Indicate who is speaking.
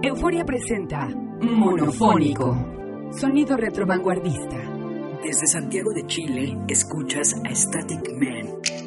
Speaker 1: Euforia presenta Monofónico, sonido retrovanguardista.
Speaker 2: Desde Santiago de Chile, escuchas a Static Man.